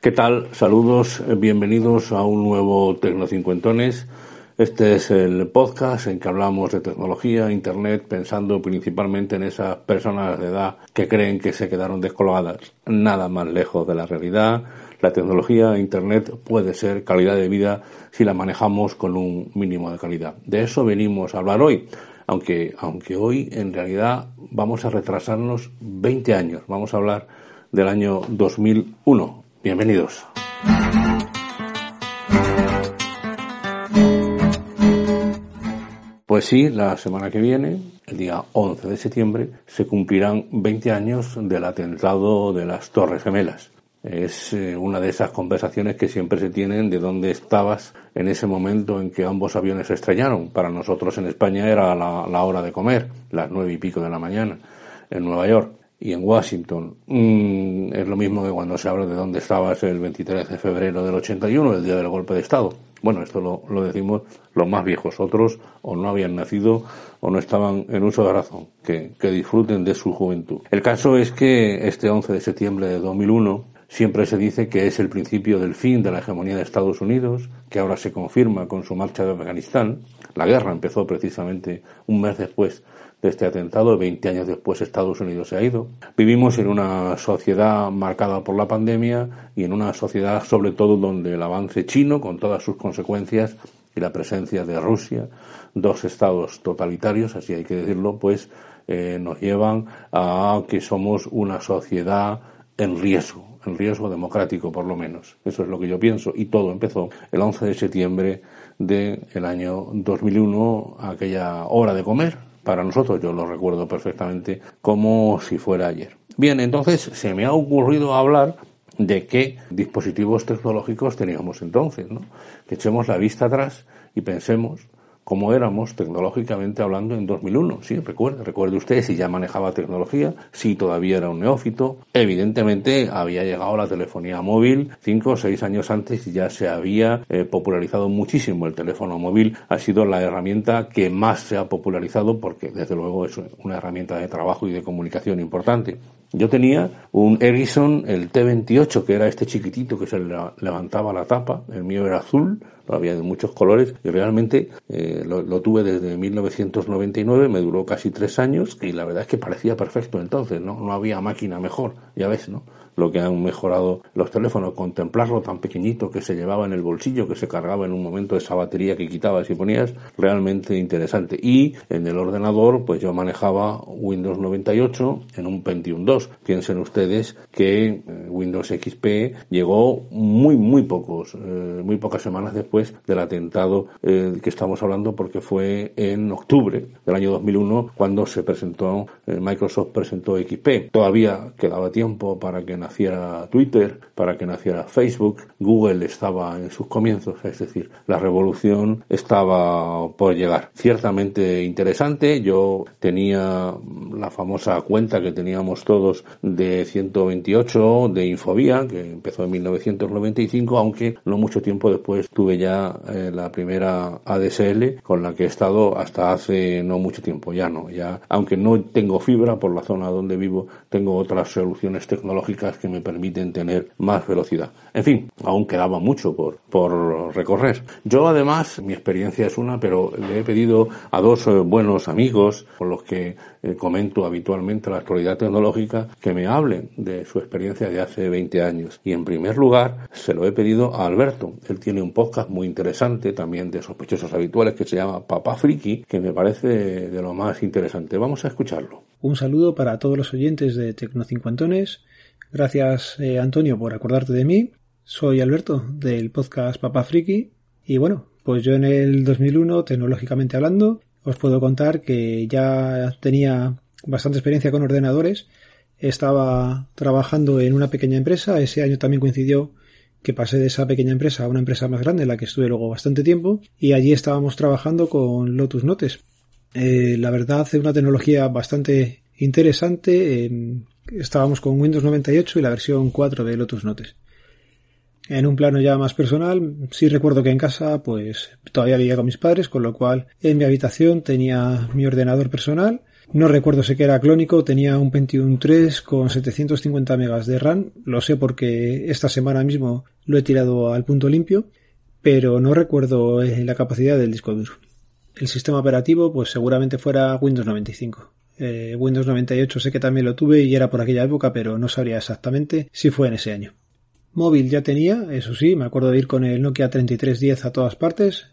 ¿Qué tal? Saludos, bienvenidos a un nuevo Tecnocincuentones. Este es el podcast en que hablamos de tecnología, Internet, pensando principalmente en esas personas de edad que creen que se quedaron descolgadas. Nada más lejos de la realidad. La tecnología, Internet puede ser calidad de vida si la manejamos con un mínimo de calidad. De eso venimos a hablar hoy. Aunque, aunque hoy en realidad vamos a retrasarnos 20 años. Vamos a hablar del año 2001 Bienvenidos. Pues sí, la semana que viene, el día 11 de septiembre, se cumplirán 20 años del atentado de las Torres Gemelas. Es eh, una de esas conversaciones que siempre se tienen de dónde estabas en ese momento en que ambos aviones se estrellaron. Para nosotros en España era la, la hora de comer, las nueve y pico de la mañana, en Nueva York y en Washington. Mm, es lo mismo que cuando se habla de dónde estabas el 23 de febrero del 81, el día del golpe de Estado. Bueno, esto lo, lo, decimos los más viejos. Otros o no habían nacido o no estaban en uso de razón. Que, que disfruten de su juventud. El caso es que este 11 de septiembre de 2001 siempre se dice que es el principio del fin de la hegemonía de Estados Unidos, que ahora se confirma con su marcha de Afganistán. La guerra empezó precisamente un mes después de este atentado. Veinte años después Estados Unidos se ha ido. Vivimos en una sociedad marcada por la pandemia y en una sociedad sobre todo donde el avance chino, con todas sus consecuencias, y la presencia de Rusia, dos estados totalitarios, así hay que decirlo, pues eh, nos llevan a que somos una sociedad en riesgo, en riesgo democrático por lo menos. Eso es lo que yo pienso. Y todo empezó el 11 de septiembre del año 2001, aquella hora de comer, para nosotros, yo lo recuerdo perfectamente como si fuera ayer. Bien, entonces se me ha ocurrido hablar de qué dispositivos tecnológicos teníamos entonces, ¿no? Que echemos la vista atrás y pensemos como éramos tecnológicamente hablando en 2001. Sí, recuerde, recuerde usted si ya manejaba tecnología, si todavía era un neófito. Evidentemente había llegado la telefonía móvil cinco o seis años antes y ya se había eh, popularizado muchísimo el teléfono móvil. Ha sido la herramienta que más se ha popularizado porque desde luego es una herramienta de trabajo y de comunicación importante. Yo tenía un Ericsson, el T28, que era este chiquitito que se levantaba la tapa, el mío era azul, había de muchos colores y realmente eh, lo, lo, tuve desde 1999, me duró casi tres años y la verdad es que parecía perfecto entonces, ¿no? No había máquina mejor, ya ves, ¿no? Lo que han mejorado los teléfonos, contemplarlo tan pequeñito que se llevaba en el bolsillo, que se cargaba en un momento esa batería que quitabas y ponías, realmente interesante. Y en el ordenador, pues yo manejaba Windows 98 en un Pentium 2. Piensen ustedes que eh, Windows XP llegó muy, muy pocos, eh, muy pocas semanas después del atentado eh, que estamos hablando, porque fue en octubre del año 2001 cuando se presentó, Microsoft presentó XP. Todavía quedaba tiempo para que naciera Twitter, para que naciera Facebook. Google estaba en sus comienzos, es decir, la revolución estaba por llegar. Ciertamente interesante, yo tenía la famosa cuenta que teníamos todos de 128 de Infobía, que empezó en 1995, aunque no mucho tiempo después tuve ya eh, la primera ADSL con la que he estado hasta hace no mucho tiempo, ya no, ya, aunque no tengo fibra por la zona donde vivo, tengo otras soluciones tecnológicas que me permiten tener más velocidad. En fin, aún quedaba mucho por, por recorrer. Yo además, mi experiencia es una, pero le he pedido a dos eh, buenos amigos con los que eh, comento habitualmente la actualidad tecnológica que me hablen de su experiencia de hace 20 años. Y en primer lugar, se lo he pedido a Alberto. Él tiene un podcast muy interesante, también de sospechosos habituales, que se llama Papá Friki, que me parece de lo más interesante. Vamos a escucharlo. Un saludo para todos los oyentes de Tecnocincuentones Gracias, eh, Antonio, por acordarte de mí. Soy Alberto, del podcast Papá Friki. Y bueno, pues yo en el 2001, tecnológicamente hablando, os puedo contar que ya tenía bastante experiencia con ordenadores. Estaba trabajando en una pequeña empresa. Ese año también coincidió que pasé de esa pequeña empresa a una empresa más grande en la que estuve luego bastante tiempo. Y allí estábamos trabajando con Lotus Notes. Eh, la verdad, es una tecnología bastante interesante estábamos con Windows 98 y la versión 4 de Lotus Notes. En un plano ya más personal, sí recuerdo que en casa pues todavía vivía con mis padres, con lo cual en mi habitación tenía mi ordenador personal, No recuerdo si que era clónico, tenía un Pentium 3 con 750 megas de RAM, lo sé porque esta semana mismo lo he tirado al punto limpio, pero no recuerdo eh, la capacidad del disco duro. El sistema operativo pues seguramente fuera Windows 95. Eh, Windows 98 sé que también lo tuve y era por aquella época, pero no sabría exactamente si fue en ese año. Móvil ya tenía, eso sí, me acuerdo de ir con el Nokia 3310 a todas partes.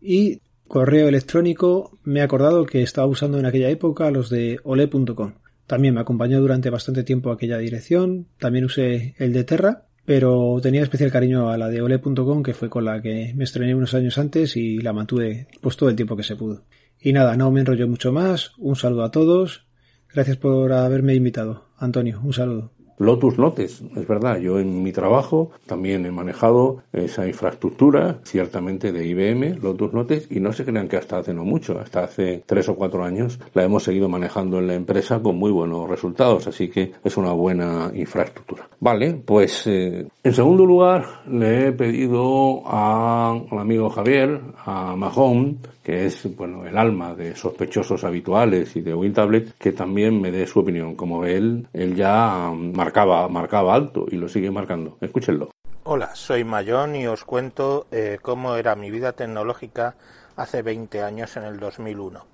Y correo electrónico, me he acordado que estaba usando en aquella época los de ole.com. También me acompañó durante bastante tiempo aquella dirección. También usé el de Terra, pero tenía especial cariño a la de ole.com, que fue con la que me estrené unos años antes y la mantuve pues todo el tiempo que se pudo. Y nada, no me enrollo mucho más. Un saludo a todos. Gracias por haberme invitado. Antonio, un saludo. Lotus Notes, es verdad, yo en mi trabajo también he manejado esa infraestructura, ciertamente de IBM, Lotus Notes, y no se crean que hasta hace no mucho, hasta hace tres o cuatro años la hemos seguido manejando en la empresa con muy buenos resultados, así que es una buena infraestructura. Vale, pues eh, en segundo lugar le he pedido al amigo Javier, a Mahon, que es bueno el alma de sospechosos habituales y de WinTablet, que también me dé su opinión. Como él, él ya marcaba, marcaba alto y lo sigue marcando. Escúchenlo. Hola, soy Mayón y os cuento eh, cómo era mi vida tecnológica hace 20 años en el 2001.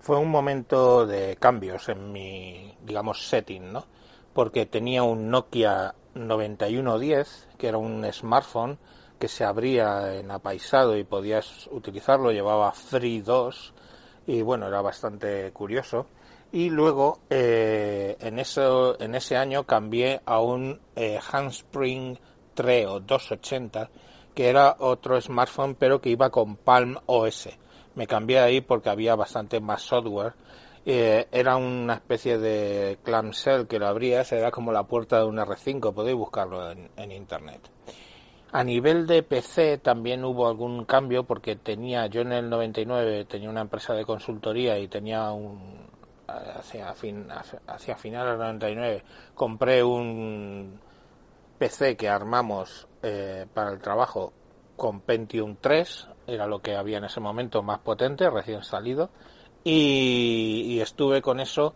Fue un momento de cambios en mi, digamos, setting, ¿no? Porque tenía un Nokia 9110, que era un smartphone que se abría en apaisado y podías utilizarlo, llevaba Free 2 y bueno, era bastante curioso. Y luego eh, en, eso, en ese año cambié a un eh, Handspring 3 o 280, que era otro smartphone pero que iba con Palm OS. Me cambié ahí porque había bastante más software. Eh, era una especie de clamshell que lo abrías, era como la puerta de un R5, podéis buscarlo en internet. A nivel de PC también hubo algún cambio porque tenía, yo en el 99 tenía una empresa de consultoría y tenía un, hacia, fin, hacia finales del 99, compré un PC que armamos eh, para el trabajo con Pentium 3, era lo que había en ese momento más potente, recién salido, y, estuve con eso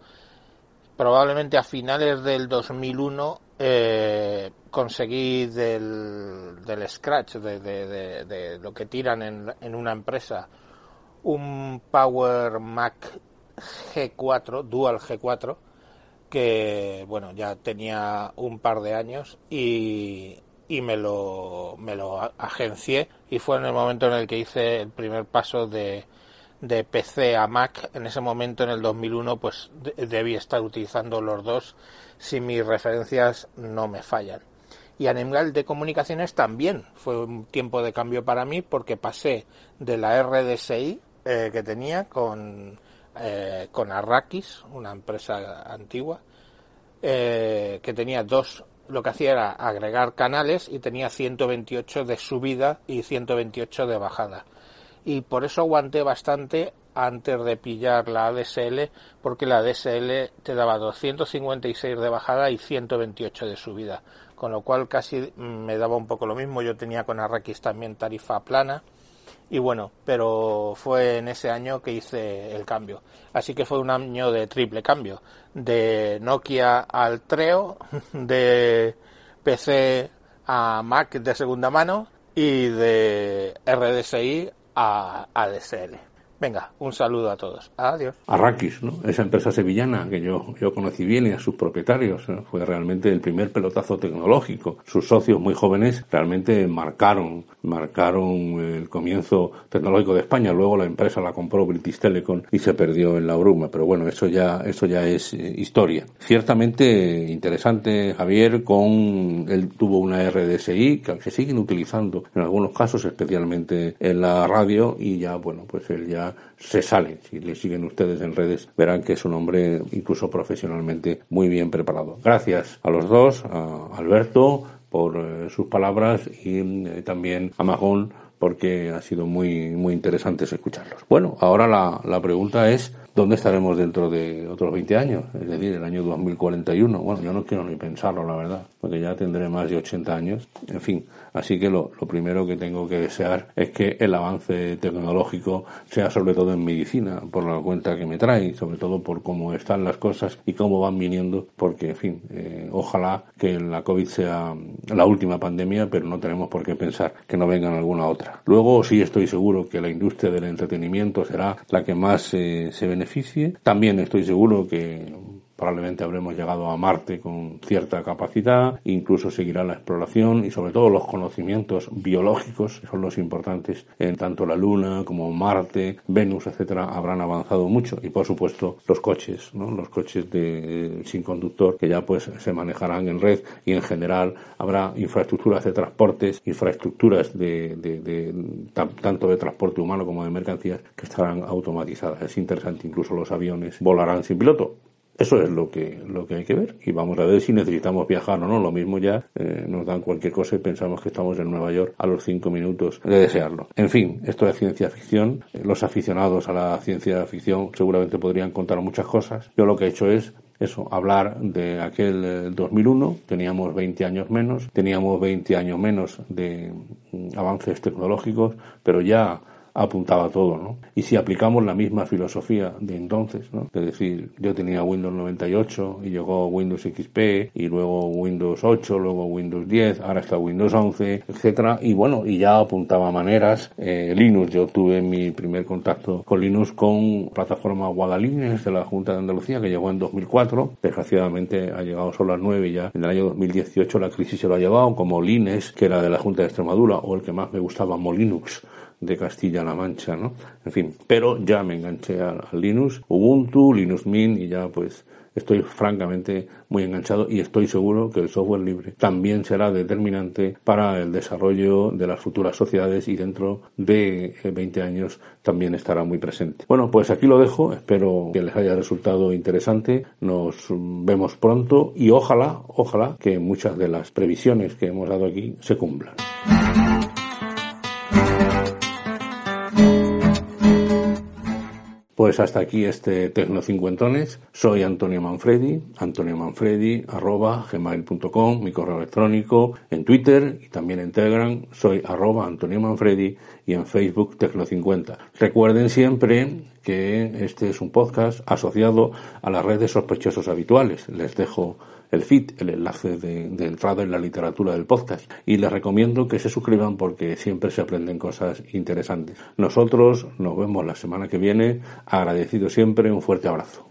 probablemente a finales del 2001 eh, conseguí del, del scratch, de, lo que tiran en, una empresa, un Power Mac G4, Dual G4, que bueno, ya tenía un par de años y, y me lo, me lo agencié y fue en el momento en el que hice el primer paso de, de PC a Mac. En ese momento, en el 2001, pues debí estar utilizando los dos si mis referencias no me fallan. Y a nivel de comunicaciones también fue un tiempo de cambio para mí porque pasé de la RDSI eh, que tenía con, eh, con Arrakis, una empresa antigua, eh, que tenía dos, lo que hacía era agregar canales y tenía 128 de subida y 128 de bajada. Y por eso aguanté bastante antes de pillar la ADSL porque la ADSL te daba 256 de bajada y 128 de subida con lo cual casi me daba un poco lo mismo yo tenía con Arrakis también tarifa plana y bueno pero fue en ese año que hice el cambio. Así que fue un año de triple cambio. De Nokia al Treo de PC a Mac de segunda mano y de RDSI a ADSL Venga, un saludo a todos. Adiós. Arrakis, ¿no? esa empresa sevillana que yo, yo conocí bien y a sus propietarios. Fue realmente el primer pelotazo tecnológico. Sus socios muy jóvenes realmente marcaron, marcaron el comienzo tecnológico de España. Luego la empresa la compró British Telecom y se perdió en la bruma. Pero bueno, eso ya, eso ya es eh, historia. Ciertamente interesante, Javier, con él tuvo una RDSI que se siguen utilizando en algunos casos, especialmente en la radio, y ya, bueno, pues él ya se sale. Si le siguen ustedes en redes, verán que es un hombre incluso profesionalmente muy bien preparado. Gracias a los dos, a Alberto por eh, sus palabras y eh, también a Majón porque ha sido muy, muy interesante escucharlos. Bueno, ahora la, la pregunta es ¿dónde estaremos dentro de otros 20 años? Es decir, el año 2041. Bueno, yo no quiero ni pensarlo, la verdad, porque ya tendré más de 80 años. En fin, así que lo, lo primero que tengo que desear es que el avance tecnológico sea sobre todo en medicina, por la cuenta que me trae, sobre todo por cómo están las cosas y cómo van viniendo, porque, en fin, eh, ojalá que la COVID sea la última pandemia, pero no tenemos por qué pensar que no vengan alguna otra. Luego sí estoy seguro que la industria del entretenimiento será la que más eh, se También estoy seguro que Probablemente habremos llegado a Marte con cierta capacidad, incluso seguirá la exploración y sobre todo los conocimientos biológicos, que son los importantes en tanto la Luna como Marte, Venus, etcétera, habrán avanzado mucho y por supuesto los coches, ¿no? los coches de sin conductor que ya pues se manejarán en red y en general habrá infraestructuras de transportes, infraestructuras de, de tanto de transporte humano como de mercancías que estarán automatizadas. Es interesante, incluso los aviones volarán sin piloto eso es lo que, lo que hay que ver y vamos a ver si necesitamos viajar o no. Lo mismo ya eh, nos dan cualquier cosa y pensamos que estamos en Nueva York a los cinco minutos de desearlo. En fin, esto es ciencia ficción. Los aficionados a la ciencia ficción seguramente podrían contar muchas cosas. Yo lo que he hecho es eso, hablar de aquel 2001, eh, teníamos 20 años menos, teníamos 20 años menos de mm, avances tecnológicos, pero ya apuntaba todo, ¿no? Y si aplicamos la misma filosofía de entonces, ¿no? Es decir, yo tenía Windows 98 y llegó Windows XP y luego Windows 8, luego Windows 10, ahora está Windows 11, etcétera, y bueno, y ya apuntaba maneras. Eh, Linux, yo tuve mi primer contacto con Linux con plataforma Guadalines de la Junta de Andalucía que llegó en 2004. Desgraciadamente ha llegado solo a 9 ya. En el año 2018 la crisis se lo ha llevado, como Linux, que era de la Junta de Extremadura, o el que más me gustaba, Molinux de Castilla-La Mancha, ¿no? En fin, pero ya me enganché a, Linux, Ubuntu, Linux Mint y ya pues estoy francamente muy enganchado y estoy seguro que el software libre también será determinante para el desarrollo de las futuras sociedades y dentro de 20 eh, años también estará muy presente. Bueno, pues aquí lo dejo, espero que les haya resultado interesante, nos vemos pronto y ojalá, ojalá que muchas de las previsiones que hemos dado aquí se cumplan. Pues hasta aquí este Tecno Cincuentones. Soy Antonio Manfredi, Antonio Manfredi, arroba gmail.com, mi correo electrónico, en Twitter y también en Telegram. Soy arroba Antonio Manfredi y en Facebook Tecno50. Recuerden siempre que este es un podcast asociado a las redes sospechosos habituales. Les dejo el feed, el enlace de, entrada en la literatura del podcast. Y les recomiendo que se suscriban porque siempre se aprenden cosas interesantes. Nosotros nos vemos la semana que viene. Agradecido siempre. Un fuerte abrazo.